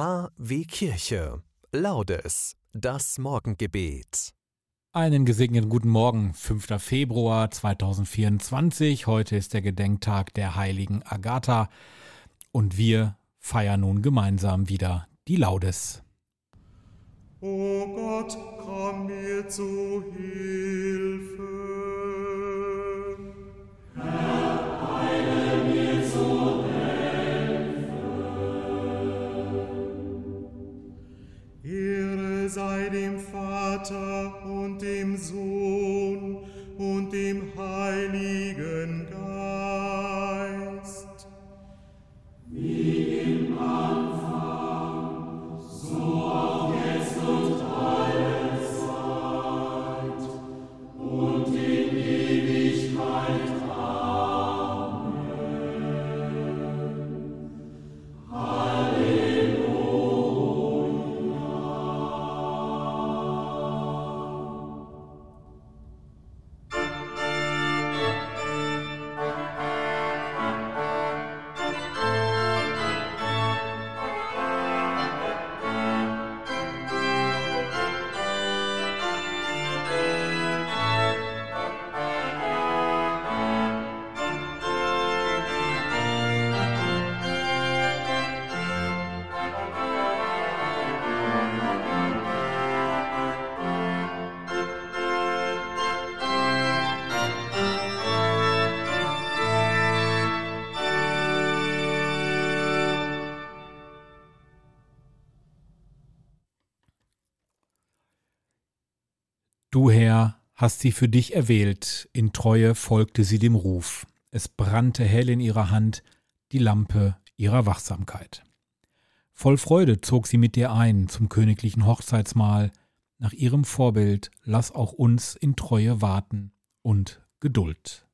KW Kirche. Laudes. Das Morgengebet. Einen gesegneten guten Morgen, 5. Februar 2024. Heute ist der Gedenktag der heiligen Agatha und wir feiern nun gemeinsam wieder die Laudes. O Gott, komm mir zu Hilfe. Und dem Heiligen Du Herr hast sie für dich erwählt, in Treue folgte sie dem Ruf. Es brannte hell in ihrer Hand die Lampe ihrer Wachsamkeit. Voll Freude zog sie mit dir ein zum königlichen Hochzeitsmahl. Nach ihrem Vorbild lass auch uns in Treue warten und Geduld.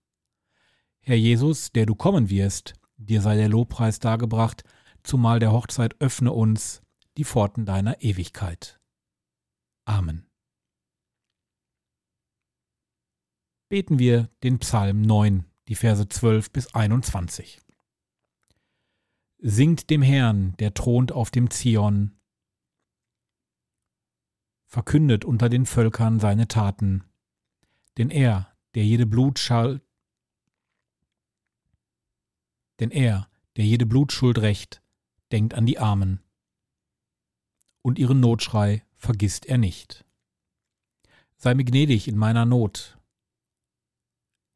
Herr Jesus, der du kommen wirst, dir sei der Lobpreis dargebracht, zumal der Hochzeit öffne uns die Pforten deiner Ewigkeit. Amen. Beten wir den Psalm 9, die Verse 12 bis 21. Singt dem Herrn, der thront auf dem Zion, verkündet unter den Völkern seine Taten, denn er, der jede Blutschall, denn er, der jede Blutschuld rächt, denkt an die Armen, und ihren Notschrei vergisst er nicht. Sei mir gnädig in meiner Not,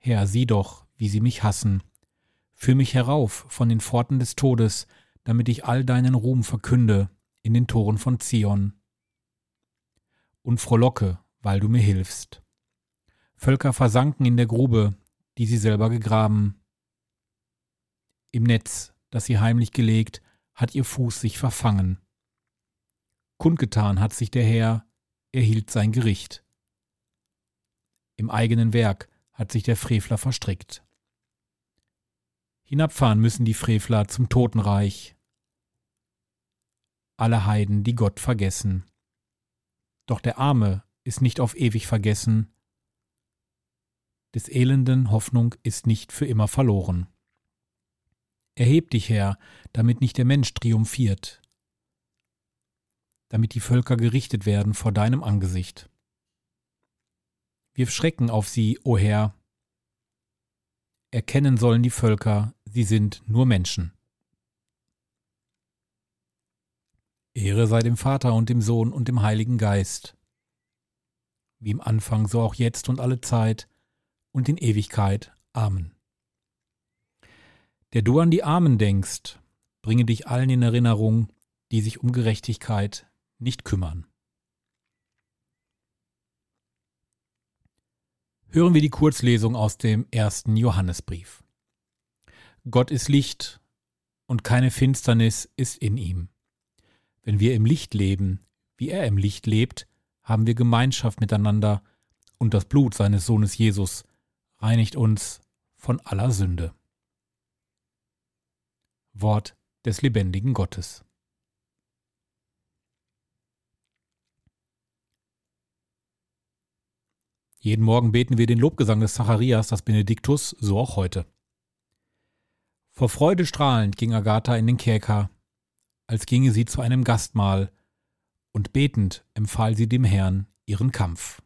Herr, sieh doch, wie sie mich hassen. Führ mich herauf von den Pforten des Todes, damit ich all deinen Ruhm verkünde in den Toren von Zion. Und frohlocke, weil du mir hilfst. Völker versanken in der Grube, die sie selber gegraben. Im Netz, das sie heimlich gelegt, hat ihr Fuß sich verfangen. Kundgetan hat sich der Herr, er hielt sein Gericht. Im eigenen Werk hat sich der Frevler verstrickt. Hinabfahren müssen die Frevler zum Totenreich. Alle Heiden, die Gott vergessen. Doch der Arme ist nicht auf ewig vergessen. Des Elenden Hoffnung ist nicht für immer verloren. Erheb dich, Herr, damit nicht der Mensch triumphiert, damit die Völker gerichtet werden vor deinem Angesicht. Wirf Schrecken auf sie, o Herr. Erkennen sollen die Völker, sie sind nur Menschen. Ehre sei dem Vater und dem Sohn und dem Heiligen Geist, wie im Anfang, so auch jetzt und alle Zeit und in Ewigkeit. Amen. Der du an die Armen denkst, bringe dich allen in Erinnerung, die sich um Gerechtigkeit nicht kümmern. Hören wir die Kurzlesung aus dem ersten Johannesbrief. Gott ist Licht und keine Finsternis ist in ihm. Wenn wir im Licht leben, wie er im Licht lebt, haben wir Gemeinschaft miteinander und das Blut seines Sohnes Jesus reinigt uns von aller Sünde. Wort des lebendigen Gottes. Jeden Morgen beten wir den Lobgesang des Zacharias, das Benediktus, so auch heute. Vor Freude strahlend ging Agatha in den Kerker, als ginge sie zu einem Gastmahl, und betend empfahl sie dem Herrn ihren Kampf.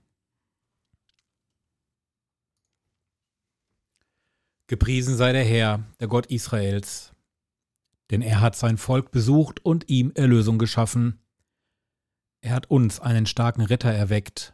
Gepriesen sei der Herr, der Gott Israels, denn er hat sein Volk besucht und ihm Erlösung geschaffen. Er hat uns einen starken Ritter erweckt,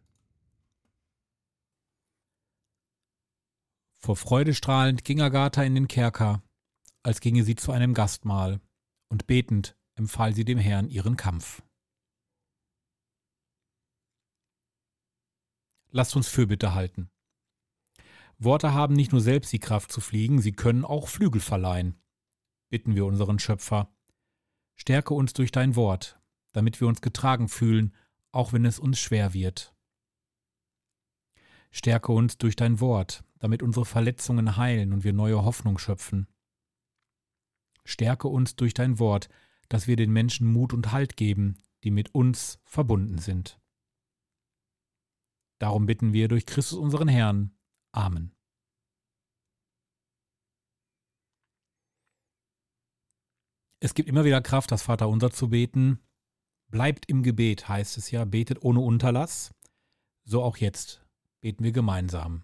Vor Freude strahlend ging Agatha in den Kerker, als ginge sie zu einem Gastmahl, und betend empfahl sie dem Herrn ihren Kampf. Lasst uns Fürbitte halten. Worte haben nicht nur selbst die Kraft zu fliegen, sie können auch Flügel verleihen. Bitten wir unseren Schöpfer. Stärke uns durch dein Wort, damit wir uns getragen fühlen, auch wenn es uns schwer wird. Stärke uns durch dein Wort, damit unsere Verletzungen heilen und wir neue Hoffnung schöpfen. Stärke uns durch dein Wort, dass wir den Menschen Mut und Halt geben, die mit uns verbunden sind. Darum bitten wir durch Christus unseren Herrn. Amen. Es gibt immer wieder Kraft, das Vaterunser zu beten. Bleibt im Gebet, heißt es ja, betet ohne Unterlass. So auch jetzt beten wir gemeinsam.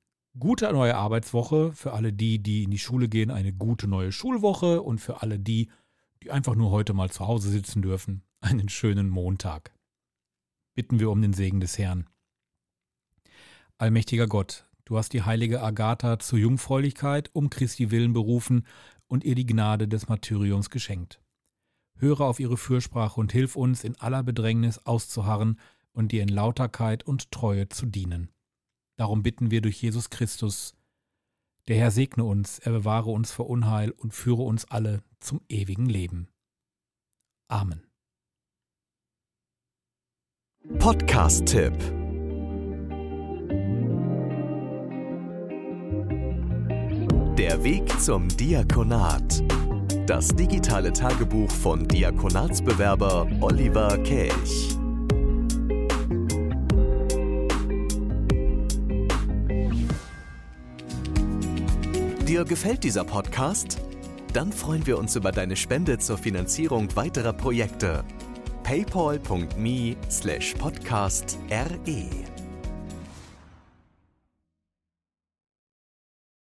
gute neue Arbeitswoche. Für alle die, die in die Schule gehen, eine gute neue Schulwoche. Und für alle die, die einfach nur heute mal zu Hause sitzen dürfen, einen schönen Montag. Bitten wir um den Segen des Herrn. Allmächtiger Gott, du hast die heilige Agatha zur Jungfräulichkeit um Christi willen berufen und ihr die Gnade des Martyriums geschenkt. Höre auf ihre Fürsprache und hilf uns, in aller Bedrängnis auszuharren und dir in Lauterkeit und Treue zu dienen. Darum bitten wir durch Jesus Christus. Der Herr segne uns, er bewahre uns vor Unheil und führe uns alle zum ewigen Leben. Amen. Podcast-Tipp Der Weg zum Diakonat. Das digitale Tagebuch von Diakonatsbewerber Oliver Kelch. Dir gefällt dieser Podcast? Dann freuen wir uns über deine Spende zur Finanzierung weiterer Projekte. paypal.me/podcast/re